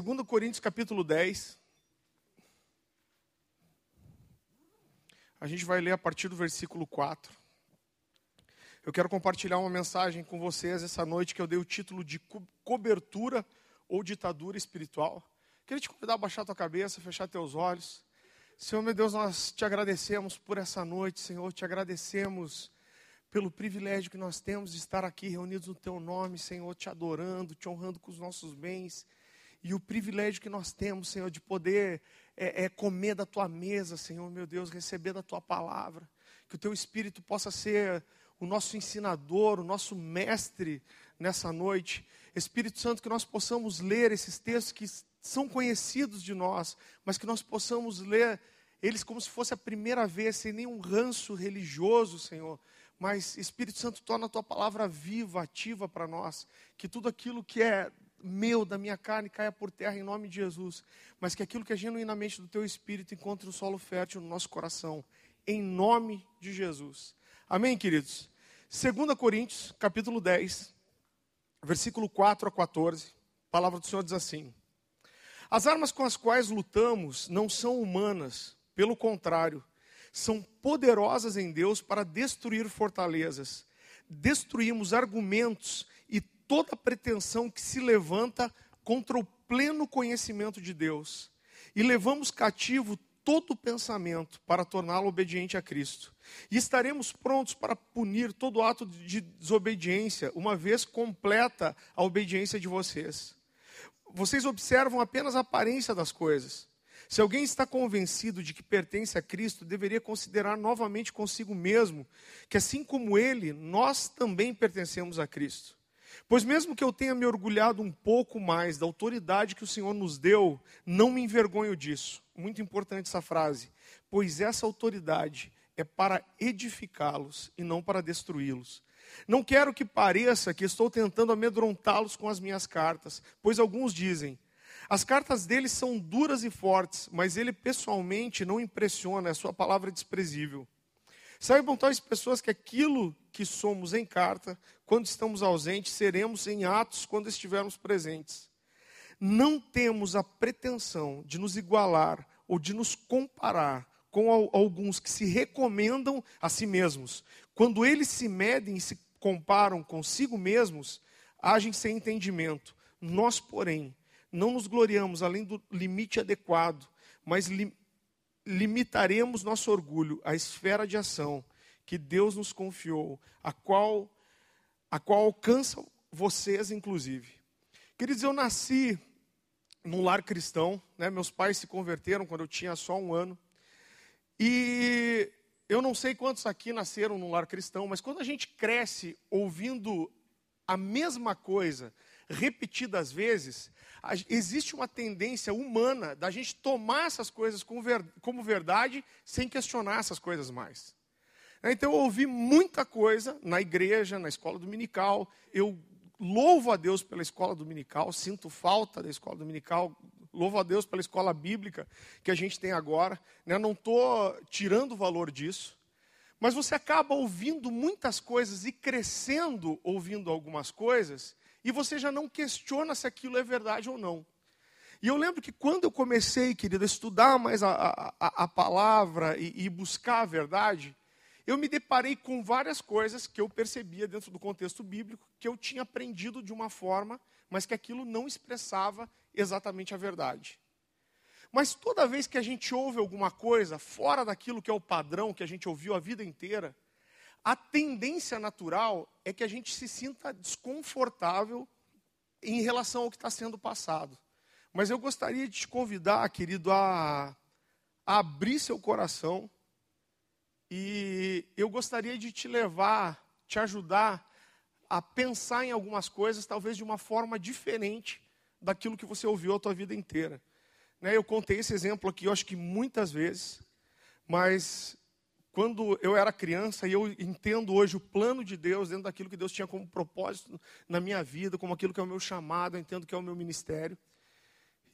2 Coríntios capítulo 10. A gente vai ler a partir do versículo 4. Eu quero compartilhar uma mensagem com vocês essa noite que eu dei o título de cobertura ou ditadura espiritual. Queria te convidar a baixar tua cabeça, fechar teus olhos. Senhor, meu Deus, nós te agradecemos por essa noite, Senhor, te agradecemos pelo privilégio que nós temos de estar aqui reunidos no teu nome, Senhor, te adorando, te honrando com os nossos bens. E o privilégio que nós temos, Senhor, de poder é, é comer da tua mesa, Senhor, meu Deus, receber da tua palavra. Que o teu Espírito possa ser o nosso ensinador, o nosso mestre nessa noite. Espírito Santo, que nós possamos ler esses textos que são conhecidos de nós, mas que nós possamos ler eles como se fosse a primeira vez, sem nenhum ranço religioso, Senhor. Mas, Espírito Santo, torna a tua palavra viva, ativa para nós. Que tudo aquilo que é meu, da minha carne, caia por terra em nome de Jesus. Mas que aquilo que é genuinamente do teu Espírito encontre um solo fértil no nosso coração. Em nome de Jesus. Amém, queridos? 2 Coríntios, capítulo 10, versículo 4 a 14. A palavra do Senhor diz assim: As armas com as quais lutamos não são humanas, pelo contrário, são poderosas em Deus para destruir fortalezas. Destruímos argumentos toda pretensão que se levanta contra o pleno conhecimento de Deus. E levamos cativo todo pensamento para torná-lo obediente a Cristo. E estaremos prontos para punir todo ato de desobediência, uma vez completa a obediência de vocês. Vocês observam apenas a aparência das coisas. Se alguém está convencido de que pertence a Cristo, deveria considerar novamente consigo mesmo que, assim como ele, nós também pertencemos a Cristo. Pois, mesmo que eu tenha me orgulhado um pouco mais da autoridade que o Senhor nos deu, não me envergonho disso muito importante essa frase, pois essa autoridade é para edificá-los e não para destruí-los. Não quero que pareça que estou tentando amedrontá-los com as minhas cartas, pois alguns dizem: as cartas dele são duras e fortes, mas ele pessoalmente não impressiona, a sua palavra é desprezível. Saibam tais pessoas que aquilo que somos em carta, quando estamos ausentes, seremos em atos quando estivermos presentes não temos a pretensão de nos igualar ou de nos comparar com alguns que se recomendam a si mesmos. Quando eles se medem e se comparam consigo mesmos, agem sem entendimento. Nós, porém, não nos gloriamos além do limite adequado, mas limitaremos nosso orgulho à esfera de ação que Deus nos confiou, a qual, a qual alcança vocês, inclusive. Queridos, eu nasci num lar cristão. Né? Meus pais se converteram quando eu tinha só um ano. E eu não sei quantos aqui nasceram num lar cristão, mas quando a gente cresce ouvindo a mesma coisa repetidas vezes, existe uma tendência humana da gente tomar essas coisas como verdade sem questionar essas coisas mais. Então eu ouvi muita coisa na igreja, na escola dominical, eu louvo a Deus pela escola dominical, sinto falta da escola dominical, louvo a Deus pela escola bíblica que a gente tem agora, né? não estou tirando o valor disso, mas você acaba ouvindo muitas coisas e crescendo ouvindo algumas coisas, e você já não questiona se aquilo é verdade ou não. E eu lembro que quando eu comecei, querido, a estudar mais a, a, a palavra e, e buscar a verdade, eu me deparei com várias coisas que eu percebia dentro do contexto bíblico, que eu tinha aprendido de uma forma, mas que aquilo não expressava exatamente a verdade. Mas toda vez que a gente ouve alguma coisa fora daquilo que é o padrão que a gente ouviu a vida inteira, a tendência natural é que a gente se sinta desconfortável em relação ao que está sendo passado. Mas eu gostaria de te convidar, querido, a, a abrir seu coração e eu gostaria de te levar, te ajudar a pensar em algumas coisas, talvez de uma forma diferente daquilo que você ouviu a tua vida inteira. Né, eu contei esse exemplo aqui, eu acho que muitas vezes, mas quando eu era criança e eu entendo hoje o plano de Deus dentro daquilo que Deus tinha como propósito na minha vida, como aquilo que é o meu chamado, eu entendo que é o meu ministério.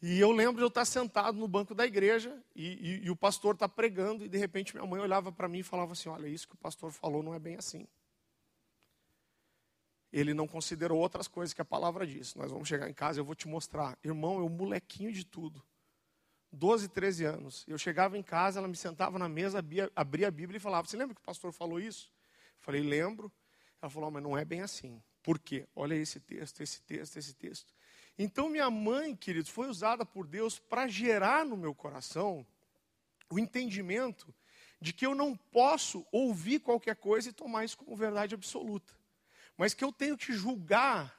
E eu lembro de eu estar sentado no banco da igreja e, e, e o pastor está pregando e de repente minha mãe olhava para mim e falava assim: Olha, isso que o pastor falou não é bem assim. ele não considerou outras coisas que a palavra diz. Nós vamos chegar em casa, eu vou te mostrar. Irmão, eu molequinho de tudo. 12, 13 anos. Eu chegava em casa, ela me sentava na mesa, abria, a Bíblia e falava: Você lembra que o pastor falou isso? Eu falei: Lembro. Ela falou: Mas não é bem assim. Por quê? Olha esse texto, esse texto, esse texto. Então, minha mãe, queridos, foi usada por Deus para gerar no meu coração o entendimento de que eu não posso ouvir qualquer coisa e tomar isso como verdade absoluta, mas que eu tenho que julgar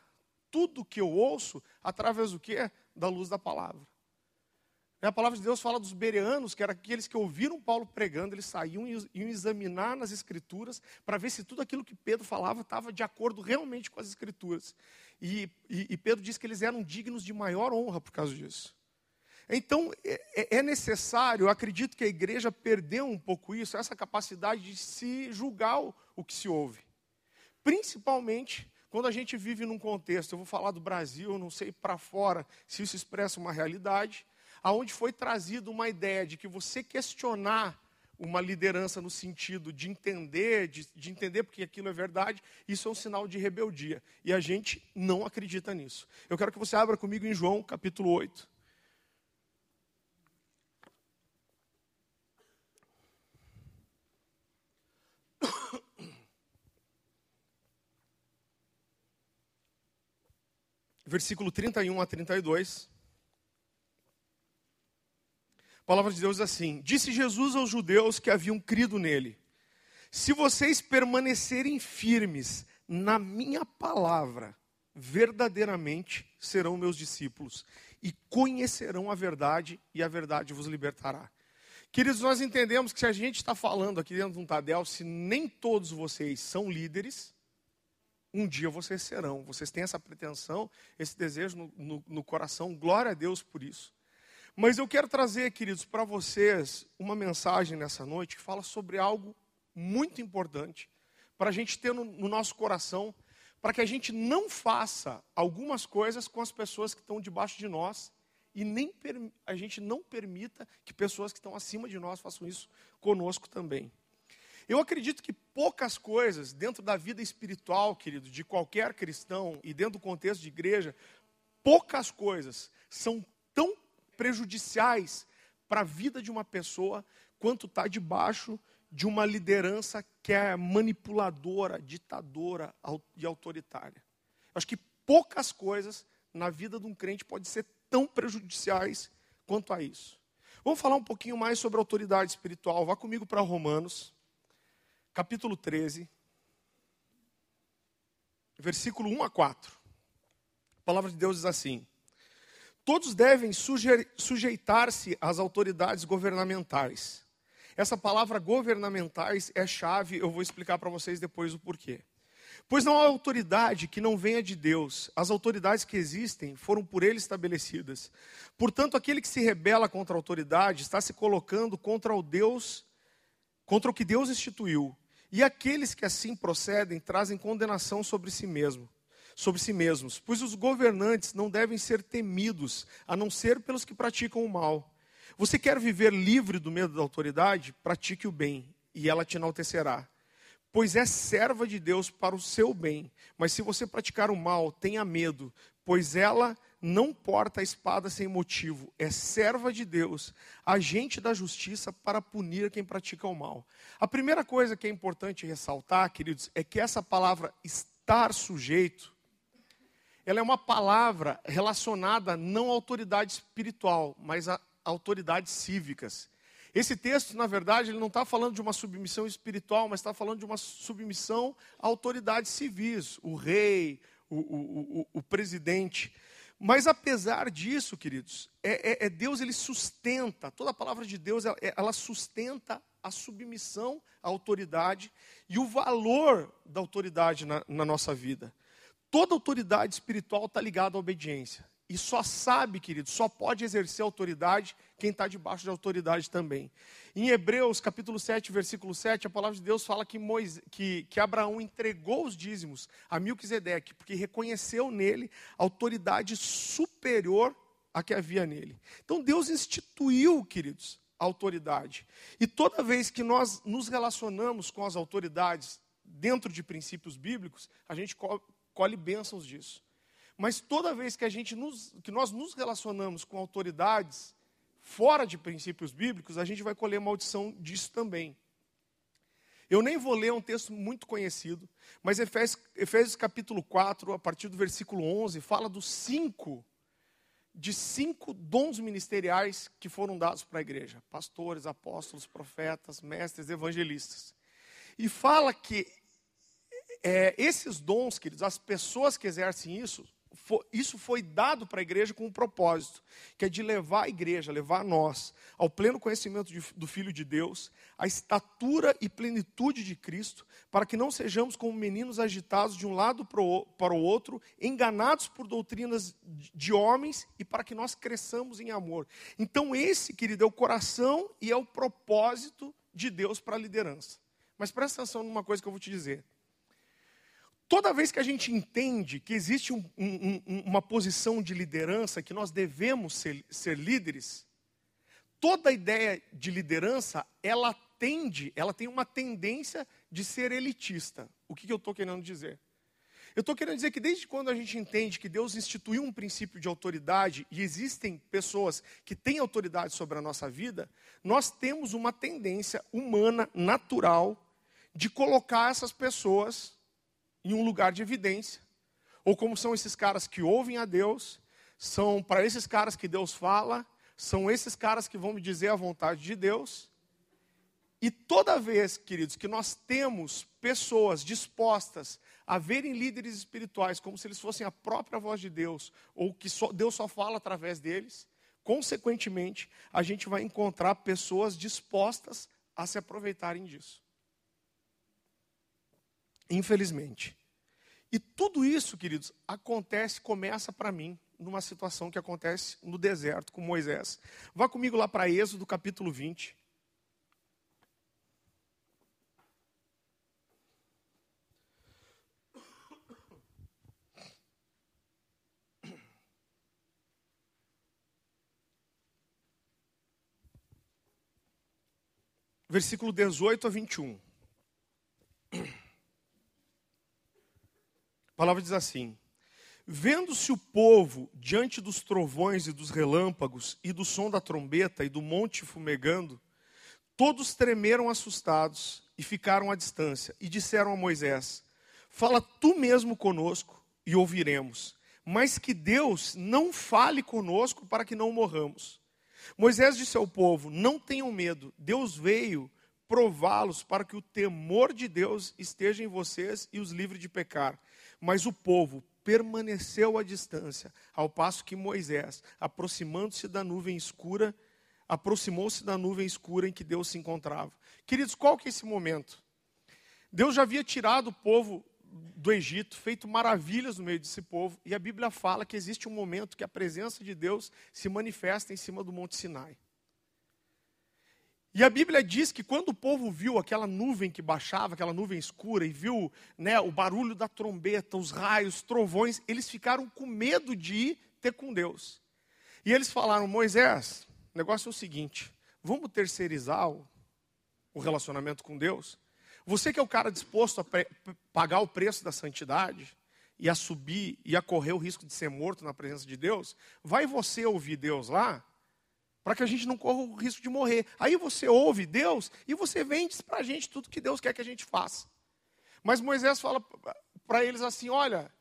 tudo que eu ouço através do que? Da luz da palavra. A palavra de Deus fala dos bereanos, que eram aqueles que ouviram Paulo pregando, eles saíam e iam examinar nas escrituras para ver se tudo aquilo que Pedro falava estava de acordo realmente com as escrituras. E, e, e, Pedro diz que eles eram dignos de maior honra por causa disso. Então, é, é, é necessário, acredito que a igreja perdeu um pouco isso, essa capacidade de se julgar o, o que se ouve. Principalmente quando a gente vive num contexto, eu vou falar do Brasil, não sei para fora se isso expressa uma realidade, aonde foi trazida uma ideia de que você questionar uma liderança no sentido de entender, de, de, entender porque aquilo é verdade, isso é um sinal de rebeldia. E a gente não acredita nisso. Eu quero que você abra comigo em João capítulo 8. Versículo 31 a 32. A palavra de Deus diz assim: Disse Jesus aos judeus que haviam crido nele: Se vocês permanecerem firmes na minha palavra, verdadeiramente serão meus discípulos e conhecerão a verdade, e a verdade vos libertará. Queridos, nós entendemos que se a gente está falando aqui dentro de um Tadel, se nem todos vocês são líderes, um dia vocês serão. Vocês têm essa pretensão, esse desejo no, no, no coração, glória a Deus por isso. Mas eu quero trazer, queridos, para vocês uma mensagem nessa noite que fala sobre algo muito importante para a gente ter no, no nosso coração, para que a gente não faça algumas coisas com as pessoas que estão debaixo de nós e nem a gente não permita que pessoas que estão acima de nós façam isso conosco também. Eu acredito que poucas coisas dentro da vida espiritual, querido, de qualquer cristão e dentro do contexto de igreja, poucas coisas são tão prejudiciais para a vida de uma pessoa quanto está debaixo de uma liderança que é manipuladora, ditadora e autoritária. Eu acho que poucas coisas na vida de um crente podem ser tão prejudiciais quanto a isso. Vamos falar um pouquinho mais sobre autoridade espiritual. Vá comigo para Romanos, capítulo 13, versículo 1 a 4. A palavra de Deus diz assim: Todos devem sujeitar-se às autoridades governamentais. Essa palavra governamentais é chave, eu vou explicar para vocês depois o porquê. Pois não há autoridade que não venha de Deus. As autoridades que existem foram por ele estabelecidas. Portanto, aquele que se rebela contra a autoridade está se colocando contra o Deus, contra o que Deus instituiu. E aqueles que assim procedem trazem condenação sobre si mesmo sobre si mesmos, pois os governantes não devem ser temidos, a não ser pelos que praticam o mal. Você quer viver livre do medo da autoridade? Pratique o bem, e ela te enaltecerá. Pois é serva de Deus para o seu bem. Mas se você praticar o mal, tenha medo, pois ela não porta a espada sem motivo, é serva de Deus, agente da justiça para punir quem pratica o mal. A primeira coisa que é importante ressaltar, queridos, é que essa palavra estar sujeito ela é uma palavra relacionada não à autoridade espiritual, mas a autoridades cívicas. Esse texto, na verdade, ele não está falando de uma submissão espiritual, mas está falando de uma submissão a autoridades civis, o rei, o, o, o, o presidente. Mas apesar disso, queridos, é, é, é, Deus ele sustenta, toda a palavra de Deus ela, ela sustenta a submissão à autoridade e o valor da autoridade na, na nossa vida. Toda autoridade espiritual está ligada à obediência. E só sabe, querido, só pode exercer autoridade quem está debaixo de autoridade também. Em Hebreus, capítulo 7, versículo 7, a palavra de Deus fala que, Moisés, que, que Abraão entregou os dízimos a Milquisedeque, porque reconheceu nele autoridade superior à que havia nele. Então Deus instituiu, queridos, a autoridade. E toda vez que nós nos relacionamos com as autoridades dentro de princípios bíblicos, a gente colhe bênçãos disso. Mas toda vez que a gente nos, que nós nos relacionamos com autoridades fora de princípios bíblicos, a gente vai colher maldição disso também. Eu nem vou ler um texto muito conhecido, mas Efésios, Efésios capítulo 4, a partir do versículo 11, fala dos cinco, de cinco dons ministeriais que foram dados para a igreja: pastores, apóstolos, profetas, mestres, evangelistas. E fala que é, esses dons, queridos, as pessoas que exercem isso, isso foi dado para a igreja com um propósito, que é de levar a igreja, levar nós ao pleno conhecimento de, do Filho de Deus, à estatura e plenitude de Cristo, para que não sejamos como meninos agitados de um lado para o outro, enganados por doutrinas de homens e para que nós cresçamos em amor. Então, esse, querido, é o coração e é o propósito de Deus para a liderança. Mas presta atenção numa coisa que eu vou te dizer. Toda vez que a gente entende que existe um, um, uma posição de liderança, que nós devemos ser, ser líderes, toda ideia de liderança, ela tende, ela tem uma tendência de ser elitista. O que, que eu estou querendo dizer? Eu estou querendo dizer que desde quando a gente entende que Deus instituiu um princípio de autoridade e existem pessoas que têm autoridade sobre a nossa vida, nós temos uma tendência humana, natural, de colocar essas pessoas em um lugar de evidência. Ou como são esses caras que ouvem a Deus, são para esses caras que Deus fala, são esses caras que vão me dizer a vontade de Deus. E toda vez, queridos, que nós temos pessoas dispostas a verem líderes espirituais como se eles fossem a própria voz de Deus, ou que só, Deus só fala através deles, consequentemente, a gente vai encontrar pessoas dispostas a se aproveitarem disso. Infelizmente. E tudo isso, queridos, acontece, começa para mim, numa situação que acontece no deserto com Moisés. Vá comigo lá para Êxodo, capítulo 20. Versículo 18 a 21. A palavra diz assim: Vendo-se o povo diante dos trovões e dos relâmpagos, e do som da trombeta e do monte fumegando, todos tremeram assustados e ficaram à distância, e disseram a Moisés: Fala tu mesmo conosco e ouviremos, mas que Deus não fale conosco para que não morramos. Moisés disse ao povo: Não tenham medo, Deus veio prová-los para que o temor de Deus esteja em vocês e os livre de pecar. Mas o povo permaneceu à distância, ao passo que Moisés, aproximando-se da nuvem escura, aproximou-se da nuvem escura em que Deus se encontrava. Queridos, qual que é esse momento? Deus já havia tirado o povo do Egito, feito maravilhas no meio desse povo, e a Bíblia fala que existe um momento que a presença de Deus se manifesta em cima do Monte Sinai. E a Bíblia diz que quando o povo viu aquela nuvem que baixava, aquela nuvem escura, e viu né, o barulho da trombeta, os raios, trovões, eles ficaram com medo de ir ter com Deus. E eles falaram: Moisés, o negócio é o seguinte, vamos terceirizar o, o relacionamento com Deus? Você que é o cara disposto a pagar o preço da santidade, e a subir e a correr o risco de ser morto na presença de Deus, vai você ouvir Deus lá para que a gente não corra o risco de morrer. Aí você ouve Deus e você vende para a gente tudo que Deus quer que a gente faça. Mas Moisés fala para eles assim: olha,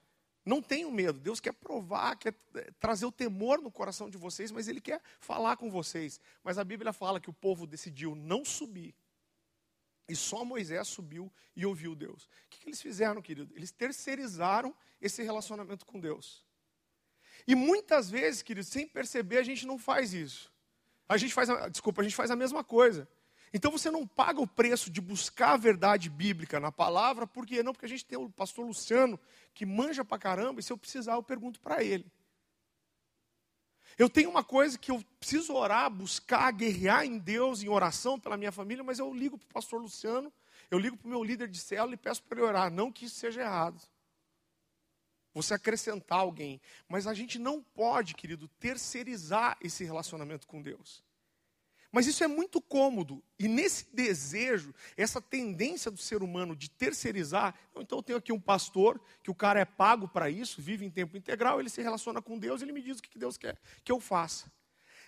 não tenham medo, Deus quer provar, quer é, trazer o temor no coração de vocês, mas Ele quer falar com vocês. Mas a Bíblia fala que o povo decidiu não subir. E só Moisés subiu e ouviu Deus. O que, que eles fizeram, querido? Eles terceirizaram esse relacionamento com Deus. E muitas vezes, querido, sem perceber, a gente não faz isso. A gente faz, a, desculpa, a gente faz a mesma coisa. Então você não paga o preço de buscar a verdade bíblica na palavra, por quê? Não, porque a gente tem o pastor Luciano que manja pra caramba, e se eu precisar eu pergunto para ele. Eu tenho uma coisa que eu preciso orar, buscar, guerrear em Deus, em oração pela minha família, mas eu ligo para o pastor Luciano, eu ligo para o meu líder de célula e peço para ele orar. Não que isso seja errado você acrescentar alguém. Mas a gente não pode, querido, terceirizar esse relacionamento com Deus. Mas isso é muito cômodo. E nesse desejo, essa tendência do ser humano de terceirizar, então eu tenho aqui um pastor, que o cara é pago para isso, vive em tempo integral, ele se relaciona com Deus, ele me diz o que Deus quer que eu faça.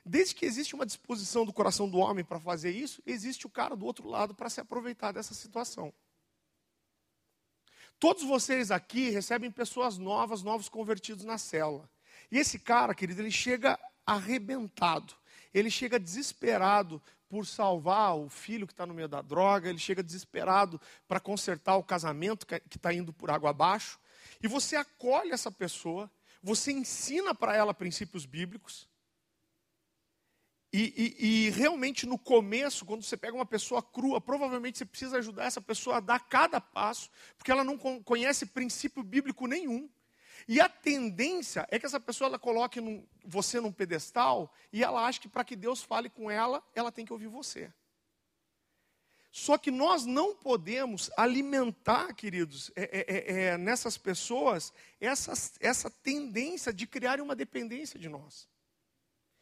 Desde que existe uma disposição do coração do homem para fazer isso, existe o cara do outro lado para se aproveitar dessa situação. Todos vocês aqui recebem pessoas novas, novos convertidos na célula. E esse cara, querido, ele chega arrebentado ele chega desesperado por salvar o filho que está no meio da droga, ele chega desesperado para consertar o casamento que está indo por água abaixo. E você acolhe essa pessoa, você ensina para ela princípios bíblicos. E, e, e, realmente no começo, quando você pega uma pessoa crua, provavelmente você precisa ajudar essa pessoa a dar cada passo, porque ela não conhece princípio bíblico nenhum. E a tendência é que essa pessoa ela coloque num, você num pedestal e ela acha que para que Deus fale com ela, ela tem que ouvir você. Só que nós não podemos alimentar, queridos, é, é, é, é nessas pessoas essa, essa tendência de criar uma dependência de nós.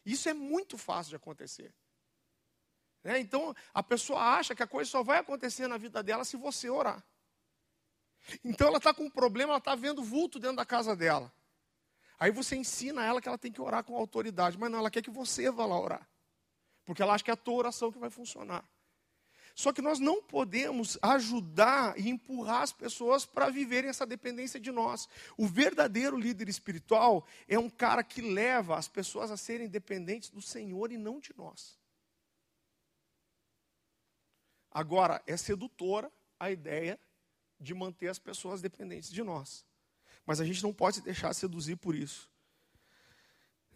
Isso é muito fácil de acontecer. Né? Então, a pessoa acha que a coisa só vai acontecer na vida dela se você orar. Então ela está com um problema, ela está vendo vulto dentro da casa dela. Aí você ensina ela que ela tem que orar com autoridade, mas não, ela quer que você vá lá orar. Porque ela acha que é a tua oração que vai funcionar. Só que nós não podemos ajudar e empurrar as pessoas para viverem essa dependência de nós. O verdadeiro líder espiritual é um cara que leva as pessoas a serem dependentes do Senhor e não de nós. Agora, é sedutora a ideia de manter as pessoas dependentes de nós. Mas a gente não pode se deixar seduzir por isso.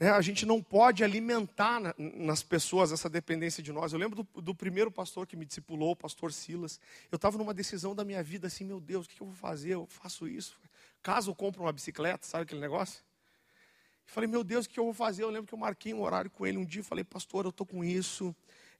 É, a gente não pode alimentar na, nas pessoas essa dependência de nós. Eu lembro do, do primeiro pastor que me discipulou, o pastor Silas. Eu estava numa decisão da minha vida assim, meu Deus, o que, que eu vou fazer? Eu faço isso. Caso eu compre uma bicicleta, sabe aquele negócio? Eu falei, meu Deus, o que eu vou fazer? Eu lembro que eu marquei um horário com ele um dia. Falei, pastor, eu estou com isso.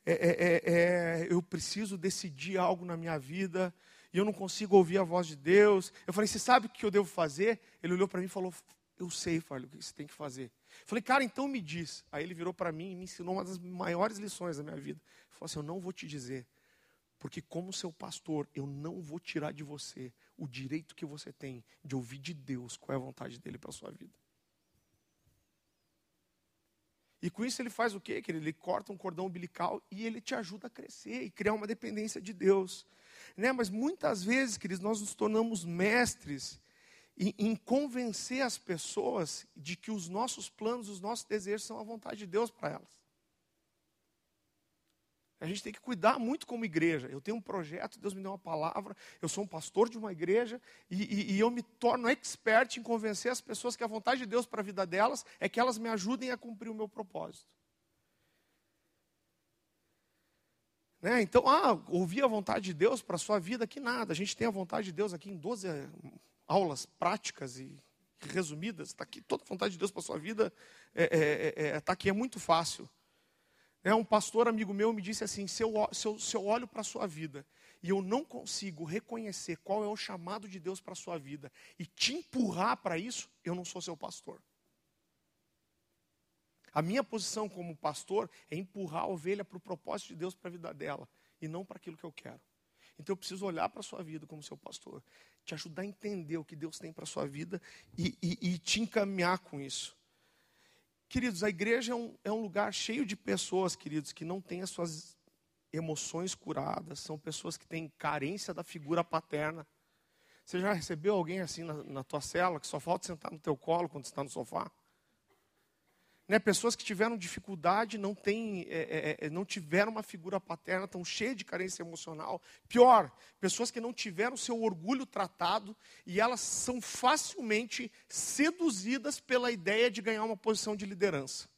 É, é, é, é, eu preciso decidir algo na minha vida e eu não consigo ouvir a voz de Deus. Eu falei, você sabe o que eu devo fazer? Ele olhou para mim e falou, eu sei, Falho, o que você tem que fazer. Falei, cara, então me diz. Aí ele virou para mim e me ensinou uma das maiores lições da minha vida. Ele falou assim, eu não vou te dizer, porque como seu pastor, eu não vou tirar de você o direito que você tem de ouvir de Deus qual é a vontade dele para a sua vida. E com isso ele faz o quê? Ele corta um cordão umbilical e ele te ajuda a crescer e criar uma dependência de Deus. Né? Mas muitas vezes, queridos, nós nos tornamos mestres em, em, convencer as pessoas de que os nossos planos, os nossos desejos são a vontade de Deus para elas. A gente tem que cuidar muito como igreja. Eu tenho um projeto, Deus me deu uma palavra, eu sou um pastor de uma igreja e, e, e eu me torno expert em convencer as pessoas que a vontade de Deus para a vida delas é que elas me ajudem a cumprir o meu propósito. Né? Então, ah, ouvir a vontade de Deus para a sua vida, que nada. A gente tem a vontade de Deus aqui em 12 aulas práticas e resumidas. Está aqui, toda a vontade de Deus para a sua vida está é, é, é, é tá aqui, é muito fácil. É, um pastor amigo meu me disse assim: se eu, se eu, se eu olho para a sua vida e eu não consigo reconhecer qual é o chamado de Deus para a sua vida e te empurrar para isso, eu não sou seu pastor. A minha posição como pastor é empurrar a ovelha para o propósito de Deus para a vida dela e não para aquilo que eu quero. Então eu preciso olhar para a sua vida como seu pastor, te ajudar a entender o que Deus tem para a sua vida e, e, e, te encaminhar com isso. Queridos, a igreja é um, é um lugar cheio de pessoas, queridos, que não têm as suas emoções curadas, são pessoas que têm carência da figura paterna. Você já recebeu alguém assim na, na tua cela, que só falta sentar no teu colo quando está no sofá? Né, pessoas que tiveram dificuldade, não, tem, é, é, é, não tiveram uma figura paterna, estão cheias de carência emocional. Pior, pessoas que não tiveram seu orgulho tratado e elas são facilmente seduzidas pela ideia de ganhar uma posição de liderança.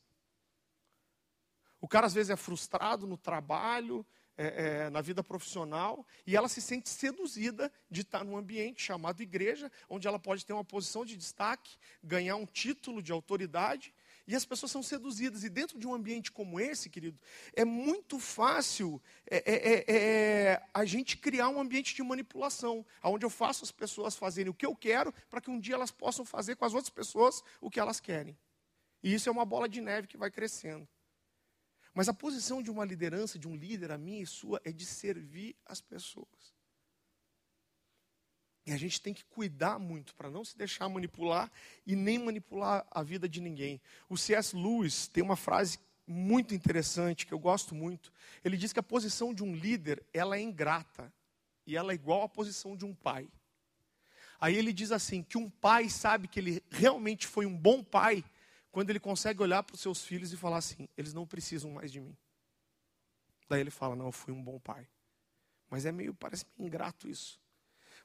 O cara às vezes é frustrado no trabalho, é, é, na vida profissional, e ela se sente seduzida de estar num ambiente chamado igreja, onde ela pode ter uma posição de destaque, ganhar um título de autoridade, e as pessoas são seduzidas. E dentro de um ambiente como esse, querido, é muito fácil é, é, é, é, a gente criar um ambiente de manipulação, onde eu faço as pessoas fazerem o que eu quero, para que um dia elas possam fazer com as outras pessoas o que elas querem. E isso é uma bola de neve que vai crescendo. Mas a posição de uma liderança, de um líder, a minha e sua, é de servir as pessoas. E a gente tem que cuidar muito para não se deixar manipular e nem manipular a vida de ninguém. O C.S. Lewis tem uma frase muito interessante que eu gosto muito. Ele diz que a posição de um líder, ela é ingrata e ela é igual à posição de um pai. Aí ele diz assim, que um pai sabe que ele realmente foi um bom pai quando ele consegue olhar para os seus filhos e falar assim: eles não precisam mais de mim. Daí ele fala: não, eu fui um bom pai. Mas é meio, parece meio ingrato isso.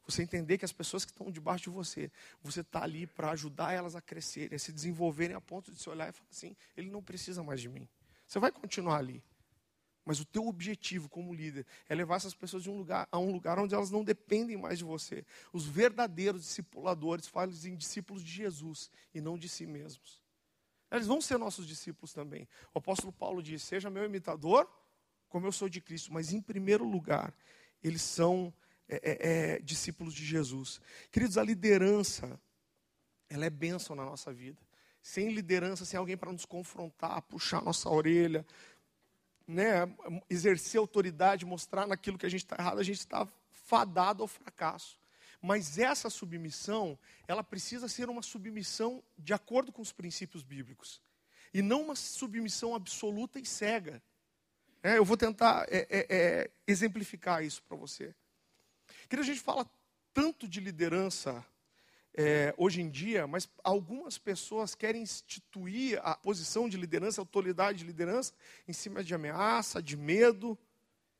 Você entender que as pessoas que estão debaixo de você, você está ali para ajudar elas a crescerem, a se desenvolverem a ponto de se olhar e falar assim: ele não precisa mais de mim. Você vai continuar ali. Mas o teu objetivo como líder é levar essas pessoas de um lugar, a um lugar onde elas não dependem mais de você. Os verdadeiros discipuladores fazem discípulos de Jesus e não de si mesmos. Eles vão ser nossos discípulos também. O apóstolo Paulo diz: Seja meu imitador, como eu sou de Cristo. Mas, em primeiro lugar, eles são é, é, é, discípulos de Jesus. Queridos, a liderança, ela é bênção na nossa vida. Sem liderança, sem alguém para nos confrontar, puxar nossa orelha, né, exercer autoridade, mostrar naquilo que a gente está errado, a gente está fadado ao fracasso. Mas essa submissão, ela precisa ser uma submissão de acordo com os princípios bíblicos. E não uma submissão absoluta e cega. É, eu vou tentar é, é, é exemplificar isso para você. Queria a gente fala tanto de liderança é, hoje em dia, mas algumas pessoas querem instituir a posição de liderança, autoridade de liderança, em cima de ameaça, de medo,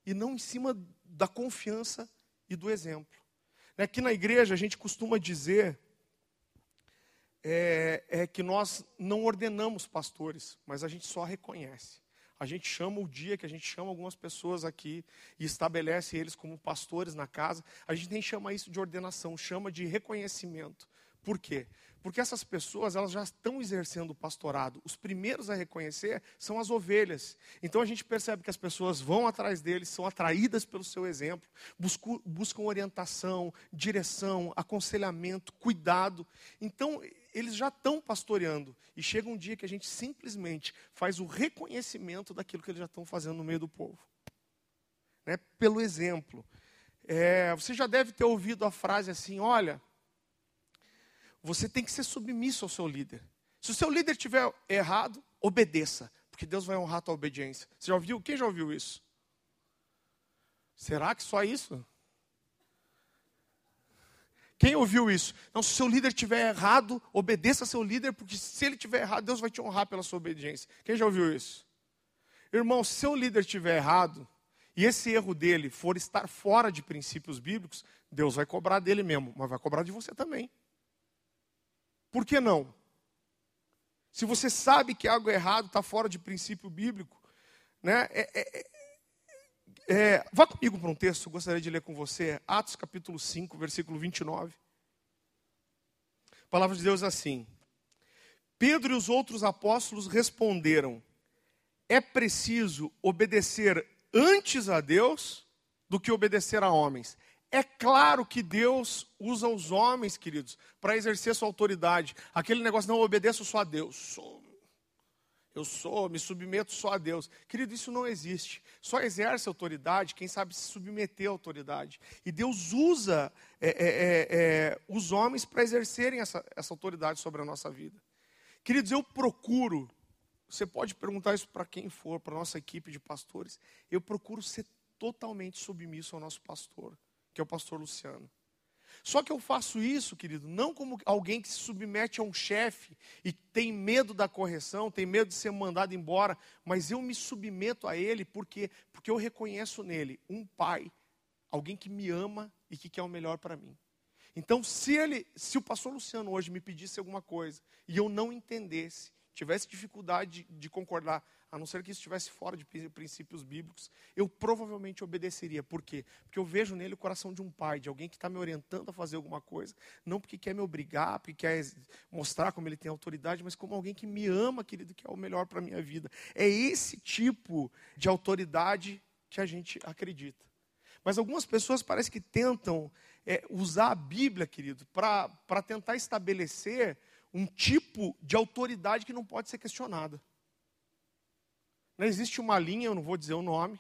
e não em cima da confiança e do exemplo. Aqui na igreja a gente costuma dizer é, é, que nós não ordenamos pastores, mas a gente só reconhece. A gente chama o dia que a gente chama algumas pessoas aqui e estabelece eles como pastores na casa. A gente nem chama isso de ordenação, chama de reconhecimento. Por quê? Porque essas pessoas, elas já estão exercendo o pastorado. Os primeiros a reconhecer são as ovelhas. Então a gente percebe que as pessoas vão atrás deles, são atraídas pelo seu exemplo, buscam, orientação, direção, aconselhamento, cuidado. Então eles já estão pastoreando. E chega um dia que a gente simplesmente faz o reconhecimento daquilo que eles já estão fazendo no meio do povo. Né? Pelo exemplo. É, você já deve ter ouvido a frase assim: olha você tem que ser submisso ao seu líder. Se o seu líder estiver errado, obedeça, porque Deus vai honrar a tua obediência. Você já ouviu? Quem já ouviu isso? Será que só isso? Quem ouviu isso? Não, se o seu líder estiver errado, obedeça ao seu líder, porque se ele estiver errado, Deus vai te honrar pela sua obediência. Quem já ouviu isso? Irmão, se seu líder estiver errado, e esse erro dele for estar fora de princípios bíblicos, Deus vai cobrar dele mesmo, mas vai cobrar de você também. Por que não? Se você sabe que algo é errado, está fora de princípio bíblico, né? É, é, é, é, vá comigo para um texto, gostaria de ler com você, Atos capítulo 5, versículo 29. A palavra de Deus é assim: Pedro e os outros apóstolos responderam: É preciso obedecer antes a Deus do que obedecer a homens. É claro que Deus usa os homens, queridos, para exercer sua autoridade. Aquele negócio, não obedeço só a Deus. Sou, eu sou, me submeto só a Deus. Querido, isso não existe. Só exerce autoridade quem sabe se submeter à autoridade. E Deus usa é, é, é, é os homens para exercerem essa, essa autoridade sobre a nossa vida. Queridos, eu procuro, você pode perguntar isso para quem for, para a nossa equipe de pastores, eu procuro ser totalmente submisso ao nosso pastor que é o pastor Luciano. Só que eu faço isso, querido, não como alguém que se submete a um chefe e tem medo da correção, tem medo de ser mandado embora, mas eu me submeto a ele porque porque eu reconheço nele um pai, alguém que me ama e que quer o melhor para mim. Então, se ele, se o pastor Luciano hoje me pedisse alguma coisa e eu não entendesse, tivesse dificuldade de, de concordar, a não ser que isso estivesse fora de princípios bíblicos, eu provavelmente obedeceria. Por quê? Porque eu vejo nele o coração de um pai, de alguém que está me orientando a fazer alguma coisa, não porque quer me obrigar, porque quer mostrar como ele tem autoridade, mas como alguém que me ama, querido, que é o melhor para a minha vida. É esse tipo de autoridade que a gente acredita. Mas algumas pessoas parece que tentam é, usar a Bíblia, querido, para tentar estabelecer um tipo de autoridade que não pode ser questionada. Não existe uma linha, eu não vou dizer o nome,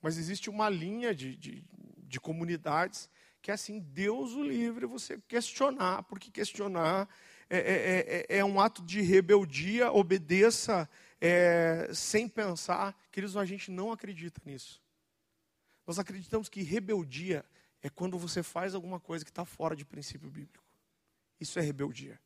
mas existe uma linha de, de, de comunidades que é assim, Deus o livre você questionar, porque questionar é, é, é, é um ato de rebeldia, obedeça é, sem pensar. Queridos, a gente não acredita nisso. Nós acreditamos que rebeldia é quando você faz alguma coisa que está fora de princípio bíblico. Isso é rebeldia.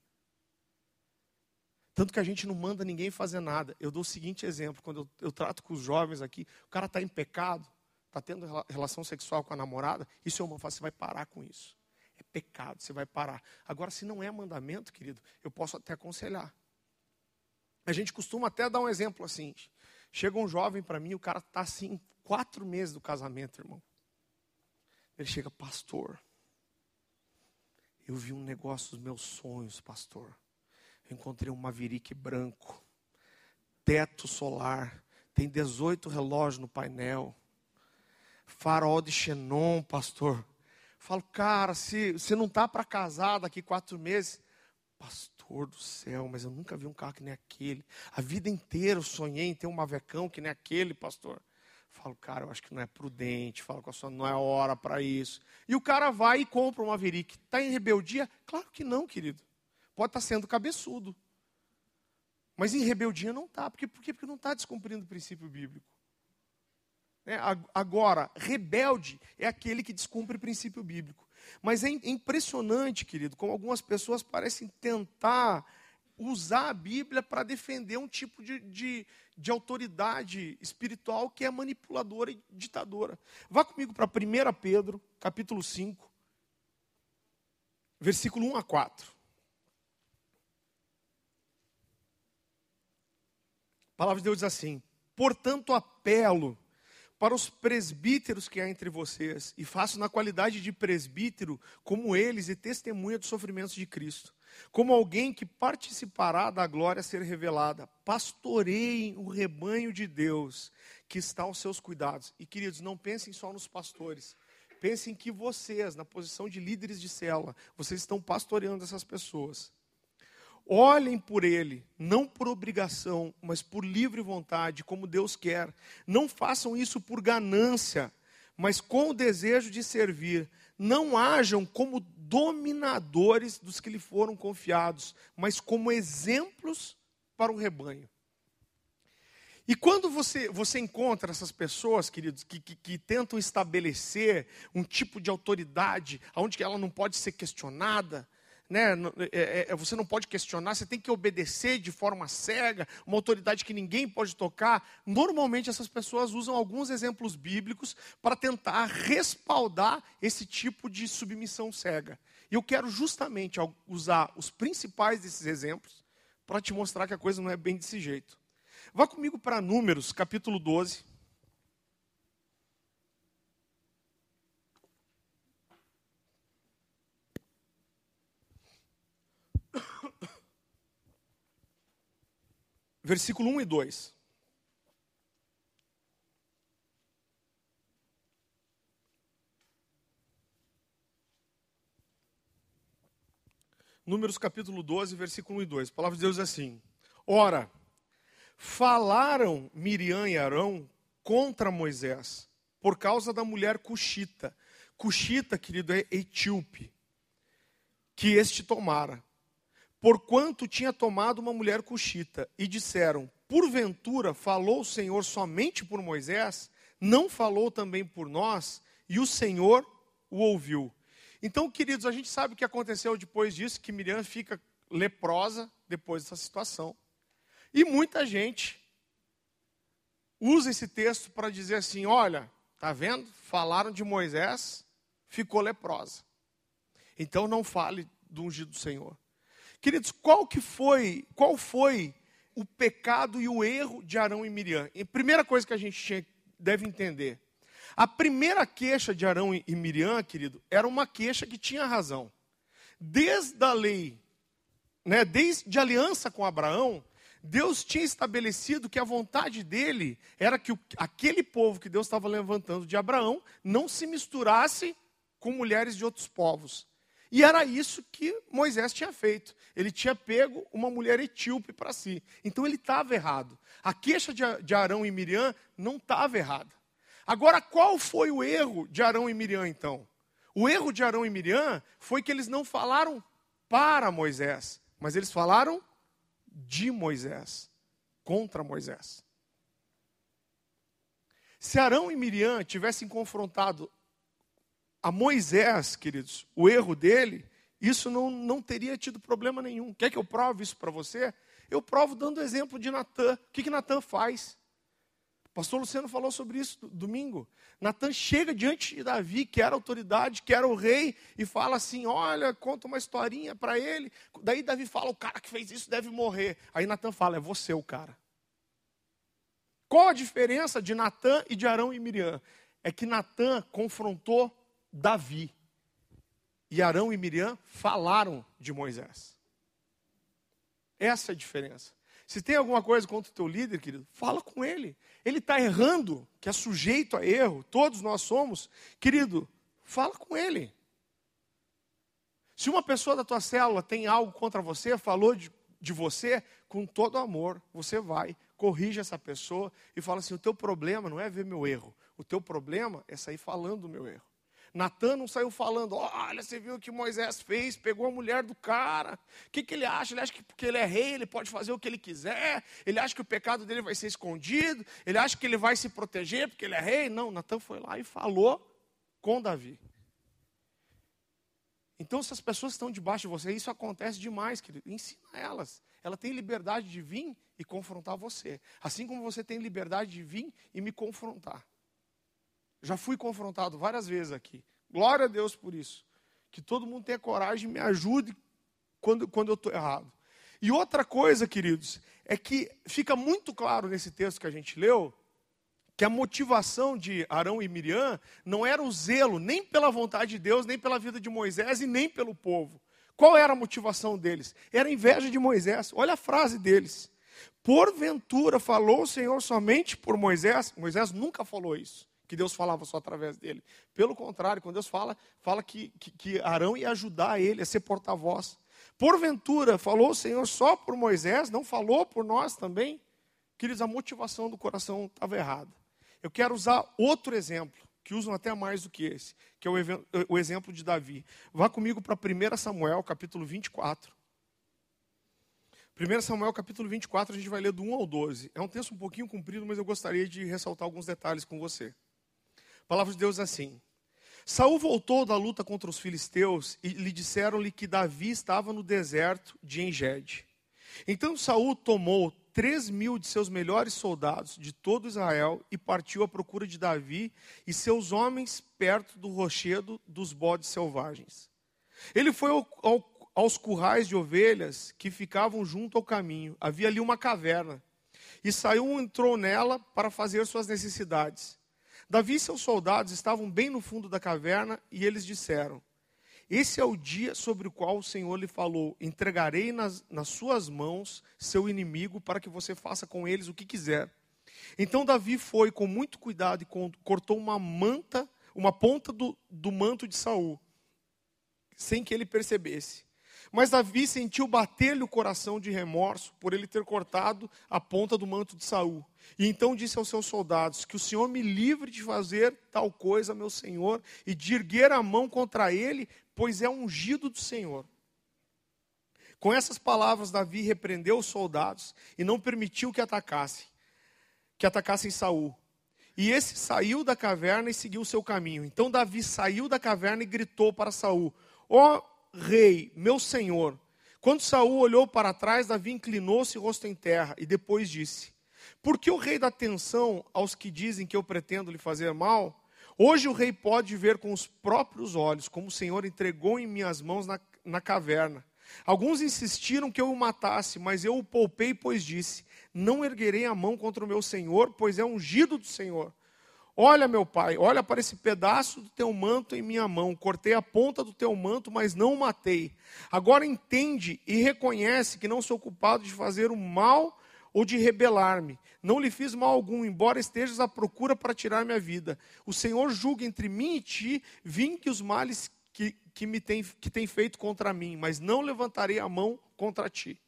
Tanto que a gente não manda ninguém fazer nada. Eu dou o seguinte exemplo: quando eu, eu trato com os jovens aqui, o cara está em pecado, está tendo relação sexual com a namorada, isso é uma fase, você vai parar com isso. É pecado, você vai parar. Agora, se não é mandamento, querido, eu posso até aconselhar. A gente costuma até dar um exemplo assim. Chega um jovem para mim, o cara está assim, quatro meses do casamento, irmão. Ele chega, pastor, eu vi um negócio dos meus sonhos, pastor. Encontrei um Maverick branco, teto solar, tem 18 relógios no painel, farol de xenon, pastor. Falo, cara, se você não tá para casar daqui quatro meses, pastor do céu, mas eu nunca vi um carro que nem aquele. A vida inteira eu sonhei em ter um mavecão que nem aquele, pastor. Falo, cara, eu acho que não é prudente. Falo com a sua, não é hora para isso. E o cara vai e compra um Maverick. Está em rebeldia? Claro que não, querido. Pode estar sendo cabeçudo. Mas em rebeldia não está. Por quê? Porque não está descumprindo o princípio bíblico. É, agora, rebelde é aquele que descumpre o princípio bíblico. Mas é impressionante, querido, como algumas pessoas parecem tentar usar a Bíblia para defender um tipo de, de, de, autoridade espiritual que é manipuladora e ditadora. Vá comigo para 1 Pedro, capítulo 5, versículo 1 a 4. A palavra de Deus diz assim: Portanto, apelo para os presbíteros que há entre vocês, e faço na qualidade de presbítero como eles e testemunha dos sofrimentos de Cristo, como alguém que participará da glória a ser revelada. Pastoreiem o rebanho de Deus que está aos seus cuidados. E queridos, não pensem só nos pastores. Pensem que vocês, na posição de líderes de cela, vocês estão pastoreando essas pessoas. Olhem por ele, não por obrigação, mas por livre vontade, como Deus quer. Não façam isso por ganância, mas com o desejo de servir. Não hajam como dominadores dos que lhe foram confiados, mas como exemplos para o rebanho. E quando você, você encontra essas pessoas, queridos, que, que, que, tentam estabelecer um tipo de autoridade onde ela não pode ser questionada, né? É, é, é, você não pode questionar, você tem que obedecer de forma cega, uma autoridade que ninguém pode tocar. Normalmente essas pessoas usam alguns exemplos bíblicos para tentar respaldar esse tipo de submissão cega. E eu quero justamente usar os principais desses exemplos para te mostrar que a coisa não é bem desse jeito. Vá comigo para Números, capítulo 12. Versículo 1 e 2. Números capítulo 12, versículo 1 e 2. A palavra de Deus é assim: Ora, falaram Miriam e Arão contra Moisés, por causa da mulher cuxita. Cuxita, querido, é etíope, que este tomara porquanto tinha tomado uma mulher cuxita, e disseram: Porventura falou o Senhor somente por Moisés, não falou também por nós, e o Senhor o ouviu. Então, queridos, a gente sabe o que aconteceu depois disso, que Miriam fica leprosa depois dessa situação. E muita gente usa esse texto para dizer assim: olha, tá vendo? Falaram de Moisés, ficou leprosa. Então não fale do ungido do Senhor. Queridos, qual que foi, qual foi o pecado e o erro de Arão e Miriam? E primeira coisa que a gente deve entender. A primeira queixa de Arão e Miriam, querido, era uma queixa que tinha razão. Desde a lei, né, desde a aliança com Abraão, Deus tinha estabelecido que a vontade dele era que o, aquele povo que Deus estava levantando de Abraão não se misturasse com mulheres de outros povos. E era isso que Moisés tinha feito. Ele tinha pego uma mulher etíope para si. Então ele estava errado. A queixa de Arão e Miriam não estava errada. Agora, qual foi o erro de Arão e Miriam então? O erro de Arão e Miriam foi que eles não falaram para Moisés, mas eles falaram de Moisés, contra Moisés. Se Arão e Miriam tivessem confrontado a Moisés, queridos, o erro dele, isso não, não teria tido problema nenhum. Quer que eu prove isso para você? Eu provo dando o exemplo de Natan. O que, que Natan faz? O pastor Luciano falou sobre isso domingo. Natan chega diante de Davi, que era autoridade, que era o rei, e fala assim: Olha, conta uma historinha para ele. Daí Davi fala: O cara que fez isso deve morrer. Aí Natan fala: É você o cara. Qual a diferença de Natan e de Arão e Miriam? É que Natan confrontou Davi. E Arão e Miriam falaram de Moisés. Essa é a diferença. Se tem alguma coisa contra o teu líder, querido, fala com ele. Ele está errando, que é sujeito a erro, todos nós somos. Querido, fala com ele. Se uma pessoa da tua célula tem algo contra você, falou de, de você, com todo amor, você vai, corrige essa pessoa e fala assim: o teu problema não é ver meu erro, o teu problema é sair falando do meu erro. Natan não saiu falando, olha, você viu o que Moisés fez, pegou a mulher do cara. O que, que ele acha? Ele acha que porque ele é rei, ele pode fazer o que ele quiser. Ele acha que o pecado dele vai ser escondido. Ele acha que ele vai se proteger porque ele é rei. Não, Natan foi lá e falou com Davi. Então, se as pessoas estão debaixo de você, isso acontece demais, querido. Ensina elas. Ela tem liberdade de vir e confrontar você. Assim como você tem liberdade de vir e me confrontar. Já fui confrontado várias vezes aqui. Glória a Deus por isso. Que todo mundo tenha coragem e me ajude quando, quando eu estou errado. E outra coisa, queridos, é que fica muito claro nesse texto que a gente leu que a motivação de Arão e Miriam não era o zelo nem pela vontade de Deus, nem pela vida de Moisés e nem pelo povo. Qual era a motivação deles? Era a inveja de Moisés. Olha a frase deles. Porventura falou o Senhor somente por Moisés? Moisés nunca falou isso que Deus falava só através dele. Pelo contrário, quando Deus fala, fala que, que, que Arão ia ajudar ele a ser porta-voz. Porventura, falou o Senhor só por Moisés, não falou por nós também? Queridos, a motivação do coração estava errada. Eu quero usar outro exemplo, que usam até mais do que esse, que é o, o exemplo de Davi. Vá comigo para 1 Samuel, capítulo 24. 1 Samuel capítulo 24, a gente vai ler do 1 ao 12. É um texto um pouquinho comprido, mas eu gostaria de ressaltar alguns detalhes com você. A palavra de Deus é assim. Saul voltou da luta contra os filisteus e lhe disseram-lhe que Davi estava no deserto de Engede. Então Saul tomou três mil de seus melhores soldados de todo Israel e partiu à procura de Davi e seus homens perto do rochedo dos bodes selvagens. Ele foi ao, ao, aos currais de ovelhas que ficavam junto ao caminho. Havia ali uma caverna. E Saul entrou nela para fazer suas necessidades. Davi e seus soldados estavam bem no fundo da caverna e eles disseram: Esse é o dia sobre o qual o Senhor lhe falou: entregarei nas, nas suas mãos seu inimigo para que você faça com eles o que quiser. Então Davi foi com muito cuidado e cortou uma manta, uma ponta do, do manto de Saul, sem que ele percebesse. Mas Davi sentiu bater-lhe o coração de remorso por ele ter cortado a ponta do manto de Saul. E então disse aos seus soldados: Que o Senhor me livre de fazer tal coisa, meu Senhor, e de erguer a mão contra ele, pois é ungido do Senhor. Com essas palavras, Davi repreendeu os soldados e não permitiu que atacassem, que atacassem Saul. E esse saiu da caverna e seguiu o seu caminho. Então Davi saiu da caverna e gritou para Saul: Ó oh, rei, meu senhor. Quando Saul olhou para trás, Davi inclinou-se rosto em terra e depois disse: Por que o rei dá atenção aos que dizem que eu pretendo lhe fazer mal? Hoje o rei pode ver com os próprios olhos como o Senhor entregou em minhas mãos na, na caverna. Alguns insistiram que eu o matasse, mas eu o poupei, pois disse: Não erguerei a mão contra o meu senhor, pois é ungido do Senhor. Olha, meu pai, olha para esse pedaço do teu manto em minha mão. Cortei a ponta do teu manto, mas não o matei. Agora entende e reconhece que não sou culpado de fazer o mal ou de rebelar-me. Não lhe fiz mal algum, embora estejas à procura para tirar minha vida. O Senhor julga entre mim e ti, vinque os males que, que, me tem, que tem feito contra mim, mas não levantarei a mão contra ti.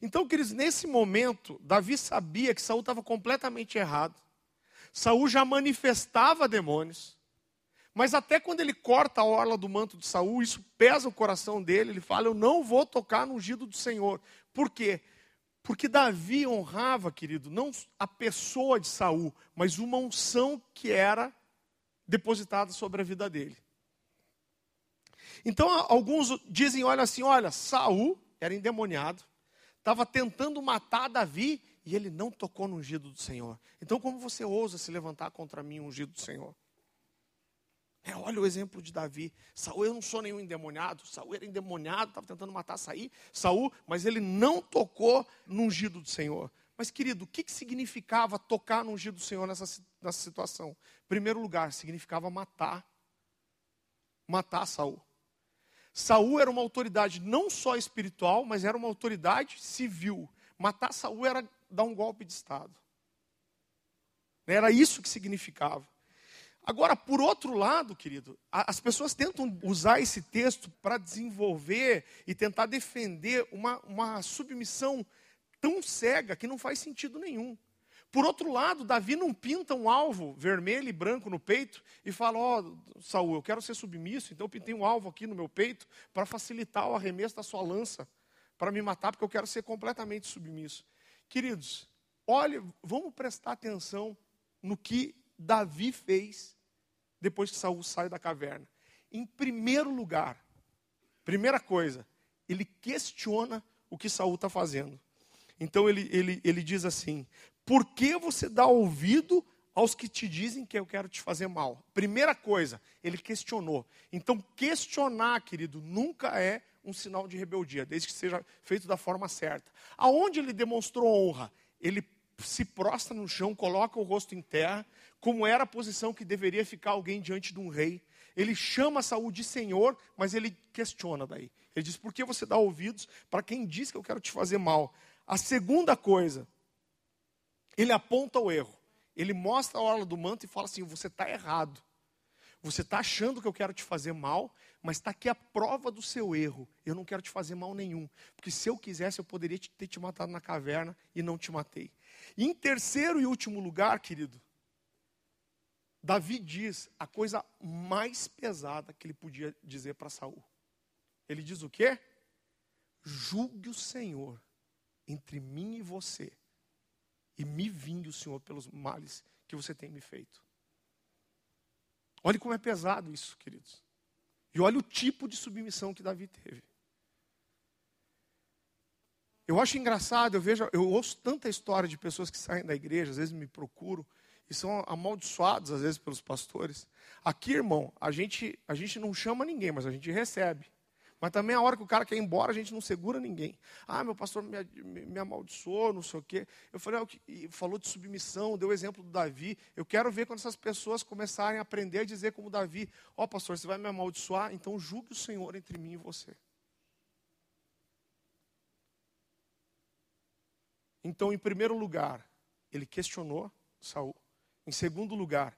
Então, queridos, nesse momento, Davi sabia que Saul estava completamente errado. Saul já manifestava demônios. Mas até quando ele corta a orla do manto de Saul, isso pesa o coração dele. Ele fala: Eu não vou tocar no ungido do Senhor. Por quê? Porque Davi honrava, querido, não a pessoa de Saul, mas uma unção que era depositada sobre a vida dele. Então, alguns dizem, olha assim, olha, Saul era endemoniado, estava tentando matar Davi e ele não tocou no ungido do Senhor. Então, como você ousa se levantar contra mim, ungido do Senhor? É, olha o exemplo de Davi. Saul, eu não sou nenhum endemoniado. Saul era endemoniado, estava tentando matar Saí, Saul, mas ele não tocou no ungido do Senhor. Mas, querido, o que, que significava tocar no ungido do Senhor nessa, nessa situação? Em primeiro lugar, significava matar. Matar Saul. Saul era uma autoridade não só espiritual, mas era uma autoridade civil. Matar Saul era dar um golpe de Estado. Era isso que significava. Agora, por outro lado, querido, as pessoas tentam usar esse texto para desenvolver e tentar defender uma, uma submissão tão cega que não faz sentido nenhum. Por outro lado, Davi não pinta um alvo vermelho e branco no peito e fala: Ó, oh, Saul, eu quero ser submisso, então eu pintei um alvo aqui no meu peito para facilitar o arremesso da sua lança, para me matar, porque eu quero ser completamente submisso. Queridos, olha, vamos prestar atenção no que Davi fez depois que Saul sai da caverna. Em primeiro lugar, primeira coisa, ele questiona o que Saul está fazendo. Então ele, ele, ele diz assim: por que você dá ouvido aos que te dizem que eu quero te fazer mal? Primeira coisa, ele questionou. Então, questionar, querido, nunca é um sinal de rebeldia, desde que seja feito da forma certa. Aonde ele demonstrou honra? Ele se prostra no chão, coloca o rosto em terra, como era a posição que deveria ficar alguém diante de um rei. Ele chama Saul de Senhor, mas ele questiona daí. Ele diz: Por que você dá ouvidos para quem diz que eu quero te fazer mal? A segunda coisa, ele aponta o erro. Ele mostra a orla do manto e fala assim: você está errado. Você está achando que eu quero te fazer mal, mas está aqui a prova do seu erro. Eu não quero te fazer mal nenhum. Porque se eu quisesse, eu poderia ter te matado na caverna e não te matei. E em terceiro e último lugar, querido, Davi diz a coisa mais pesada que ele podia dizer para Saul. Ele diz o quê? Julgue o Senhor entre mim e você e me vingue o Senhor pelos males que você tem me feito. Olhe como é pesado isso, queridos. E olha o tipo de submissão que Davi teve. Eu acho engraçado, eu vejo, eu ouço tanta história de pessoas que saem da igreja, às vezes me procuram e são amaldiçoados às vezes pelos pastores. Aqui, irmão, a gente a gente não chama ninguém, mas a gente recebe. Mas também a hora que o cara quer ir embora, a gente não segura ninguém. Ah, meu pastor me, me, me amaldiçoou, não sei o quê. Eu falei, ah, falou de submissão, deu o exemplo do Davi. Eu quero ver quando essas pessoas começarem a aprender a dizer como Davi: Ó, oh, pastor, você vai me amaldiçoar? Então julgue o Senhor entre mim e você. Então, em primeiro lugar, ele questionou Saul. Em segundo lugar,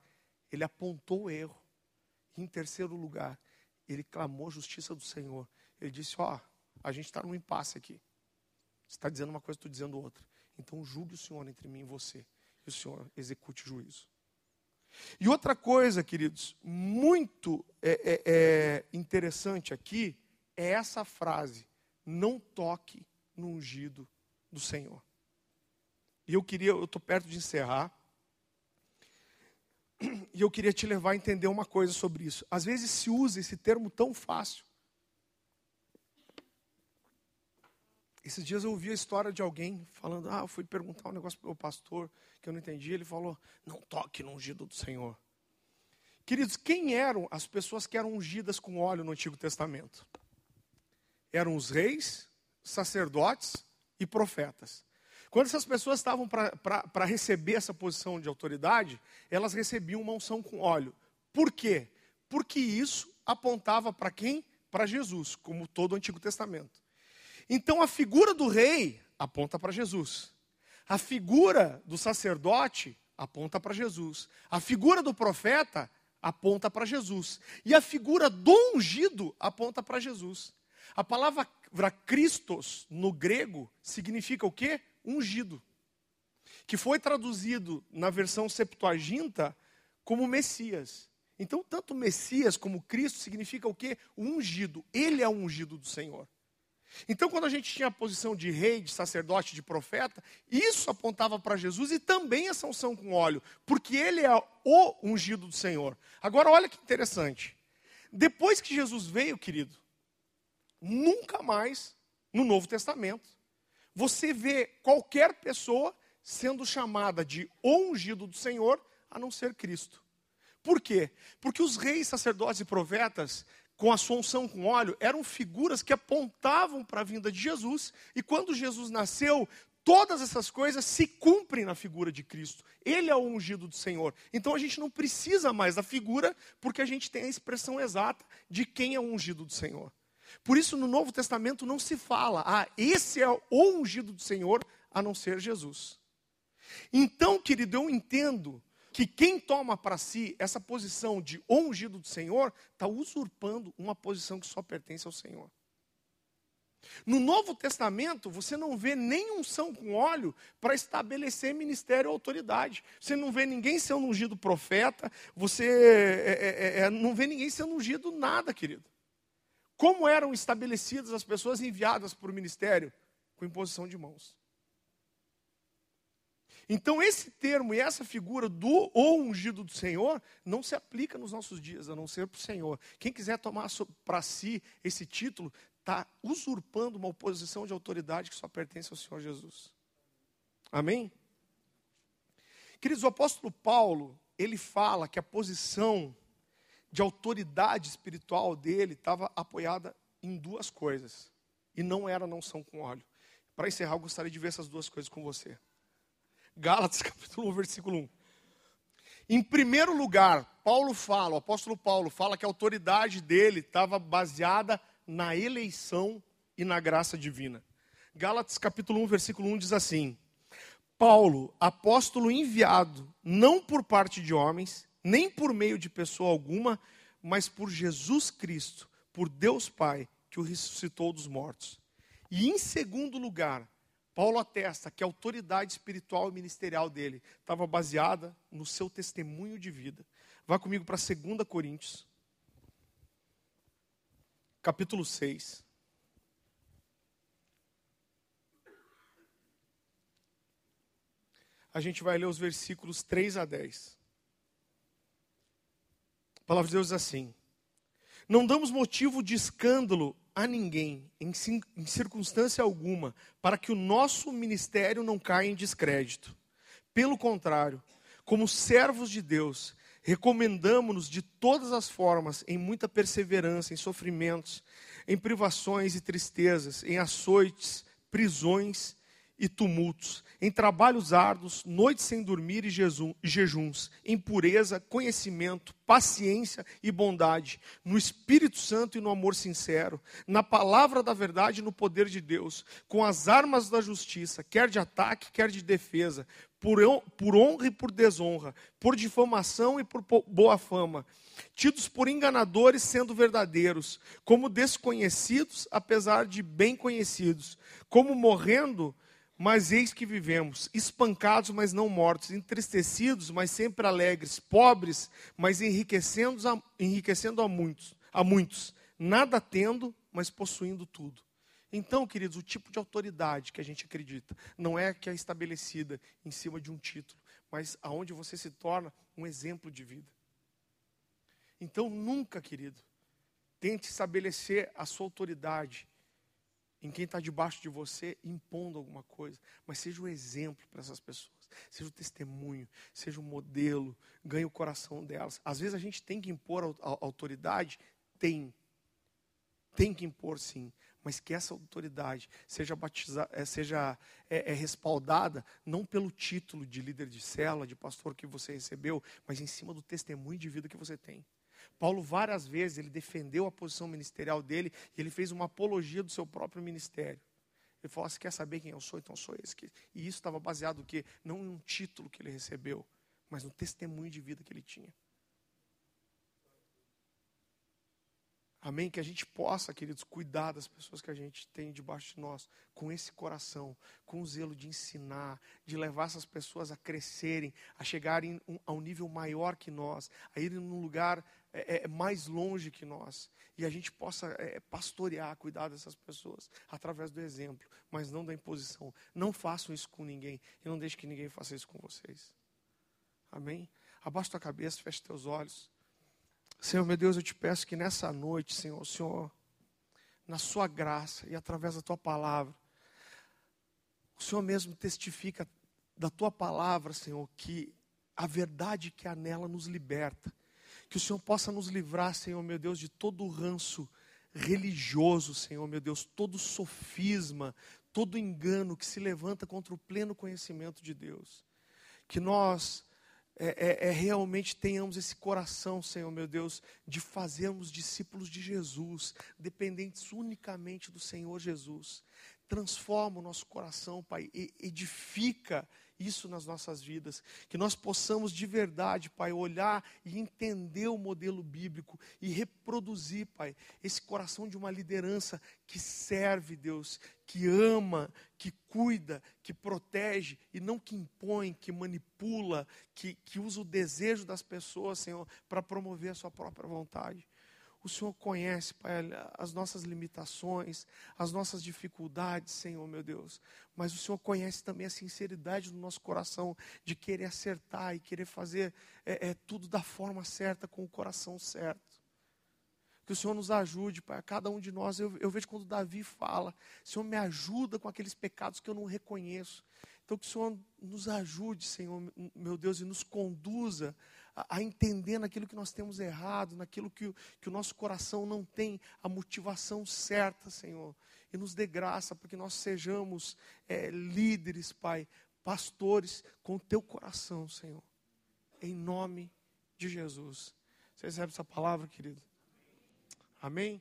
ele apontou o erro. Em terceiro lugar, ele clamou justiça do Senhor. Ele disse: Ó, oh, a gente está num impasse aqui. Você está dizendo uma coisa, estou dizendo outra. Então julgue o Senhor entre mim e você. E o Senhor execute o juízo. E outra coisa, queridos, muito é, é, é interessante aqui é essa frase: não toque no ungido do Senhor. E eu queria, eu estou perto de encerrar. E eu queria te levar a entender uma coisa sobre isso. Às vezes se usa esse termo tão fácil. Esses dias eu ouvi a história de alguém falando: Ah, eu fui perguntar um negócio para o pastor que eu não entendi. Ele falou: Não toque no ungido do Senhor. Queridos, quem eram as pessoas que eram ungidas com óleo no Antigo Testamento? Eram os reis, sacerdotes e profetas. Quando essas pessoas estavam para receber essa posição de autoridade, elas recebiam uma unção com óleo. Por quê? Porque isso apontava para quem? Para Jesus, como todo o Antigo Testamento. Então a figura do rei aponta para Jesus. A figura do sacerdote aponta para Jesus. A figura do profeta aponta para Jesus. E a figura do ungido aponta para Jesus. A palavra Christos no grego significa o quê? Ungido. Que foi traduzido na versão Septuaginta como Messias. Então, tanto Messias como Cristo significa o quê? O ungido. Ele é o ungido do Senhor. Então, quando a gente tinha a posição de rei, de sacerdote, de profeta, isso apontava para Jesus e também essa unção com óleo, porque ele é o ungido do Senhor. Agora, olha que interessante. Depois que Jesus veio, querido, nunca mais no Novo Testamento você vê qualquer pessoa sendo chamada de ungido do Senhor, a não ser Cristo. Por quê? Porque os reis, sacerdotes e profetas com a sua unção com óleo, eram figuras que apontavam para a vinda de Jesus, e quando Jesus nasceu, todas essas coisas se cumprem na figura de Cristo. Ele é o ungido do Senhor. Então a gente não precisa mais da figura, porque a gente tem a expressão exata de quem é o ungido do Senhor. Por isso, no Novo Testamento não se fala, ah, esse é o ungido do Senhor, a não ser Jesus. Então, querido, eu entendo que quem toma para si essa posição de ungido do Senhor está usurpando uma posição que só pertence ao Senhor. No Novo Testamento, você não vê nem unção com óleo para estabelecer ministério ou autoridade. Você não vê ninguém sendo ungido profeta, você é, é, é, é não vê ninguém sendo ungido nada, querido. Como eram estabelecidas as pessoas enviadas para o ministério? Com imposição de mãos. Então, esse termo e essa figura do ou ungido do Senhor não se aplica nos nossos dias, a não ser para o Senhor. Quem quiser tomar para si esse título, está usurpando uma posição de autoridade que só pertence ao Senhor Jesus. Amém? Queridos, o apóstolo Paulo, ele fala que a posição de autoridade espiritual dele estava apoiada em duas coisas. E não era não são com óleo. Para encerrar, eu gostaria de ver essas duas coisas com você. Gálatas capítulo 1, versículo 1. Em primeiro lugar, Paulo fala, o apóstolo Paulo fala que a autoridade dele estava baseada na eleição e na graça divina. Gálatas capítulo 1, versículo 1 diz assim: Paulo, apóstolo enviado, não por parte de homens, nem por meio de pessoa alguma, mas por Jesus Cristo, por Deus Pai, que o ressuscitou dos mortos. E em segundo lugar, Paulo atesta que a autoridade espiritual e ministerial dele estava baseada no seu testemunho de vida. Vá comigo para 2 Coríntios, capítulo 6. A gente vai ler os versículos 3 a 10. Palavra de Deus diz assim: Não damos motivo de escândalo a ninguém, em, em circunstância alguma, para que o nosso ministério não caia em descrédito. Pelo contrário, como servos de Deus, recomendamos-nos de todas as formas, em muita perseverança, em sofrimentos, em privações e tristezas, em açoites, prisões e tumultos, em trabalhos árduos, noites sem dormir e jejuns, em pureza, conhecimento, paciência e bondade, no Espírito Santo e no amor sincero, na palavra da verdade e no poder de Deus, com as armas da justiça, quer de ataque, quer de defesa, por, por honra e por desonra, por difamação e por boa fama, tidos por enganadores sendo verdadeiros, como desconhecidos, apesar de bem conhecidos, como morrendo mas eis que vivemos, espancados, mas não mortos, entristecidos, mas sempre alegres, pobres, mas enriquecendo a, enriquecendo a muitos, a muitos, nada tendo, mas possuindo tudo. Então, queridos, o tipo de autoridade que a gente acredita não é que é estabelecida em cima de um título, mas aonde você se torna um exemplo de vida. Então, nunca, querido, tente estabelecer a sua autoridade em quem está debaixo de você impondo alguma coisa, mas seja um exemplo para essas pessoas, seja um testemunho, seja um modelo, ganhe o coração delas. Às vezes a gente tem que impor a, autoridade, tem, tem que impor sim, mas que essa autoridade seja, batizada, eh, seja é, é, respaldada não pelo título de líder de célula, de pastor que você recebeu, mas em cima do testemunho de vida que você tem. Paulo várias vezes ele defendeu a posição ministerial dele e ele fez uma apologia do seu próprio ministério. Ele falou: "Você quer saber quem eu sou? Então sou esse". E isso estava baseado no quê? Não em um título que ele recebeu, mas no testemunho de vida que ele tinha. Amém? Que a gente possa, queridos, cuidar das pessoas que a gente tem debaixo de nós, com esse coração, com o zelo de ensinar, de levar essas pessoas a crescerem, a chegarem a um nível maior que nós, a irem num lugar é, é, mais longe que nós. E a gente possa é, pastorear, cuidar dessas pessoas através do exemplo, mas não da imposição. Não façam isso com ninguém e não deixe que ninguém faça isso com vocês. Amém? Abaixa tua cabeça, feche teus olhos. Senhor, meu Deus, eu te peço que nessa noite, Senhor, Senhor, na Sua graça e através da Tua palavra, o Senhor mesmo testifica da Tua palavra, Senhor, que a verdade que há nela nos liberta. Que o Senhor possa nos livrar, Senhor, meu Deus, de todo o ranço religioso, Senhor, meu Deus, todo sofisma, todo engano que se levanta contra o pleno conhecimento de Deus. Que nós é, é, é, realmente tenhamos esse coração, Senhor meu Deus, de fazermos discípulos de Jesus, dependentes unicamente do Senhor Jesus. Transforma o nosso coração, Pai, e edifica isso nas nossas vidas, que nós possamos de verdade, Pai, olhar e entender o modelo bíblico e reproduzir, Pai, esse coração de uma liderança que serve, Deus, que ama, que cuida, que protege e não que impõe, que manipula, que, que usa o desejo das pessoas, Senhor, para promover a sua própria vontade. O Senhor conhece, Pai, as nossas limitações, as nossas dificuldades, Senhor, meu Deus. Mas o Senhor conhece também a sinceridade do nosso coração de querer acertar e querer fazer é, é, tudo da forma certa, com o coração certo. Que o Senhor nos ajude, Pai, a cada um de nós. Eu, eu vejo quando Davi fala: Senhor, me ajuda com aqueles pecados que eu não reconheço. Então, que o Senhor nos ajude, Senhor, meu Deus, e nos conduza a, entender naquilo que nós temos errado, naquilo que, que o nosso coração não tem a motivação certa, Senhor. E nos dê graça para que nós sejamos é, líderes, Pai, pastores com o teu coração, Senhor. Em nome de Jesus. Você recebe essa palavra, querido? Amém?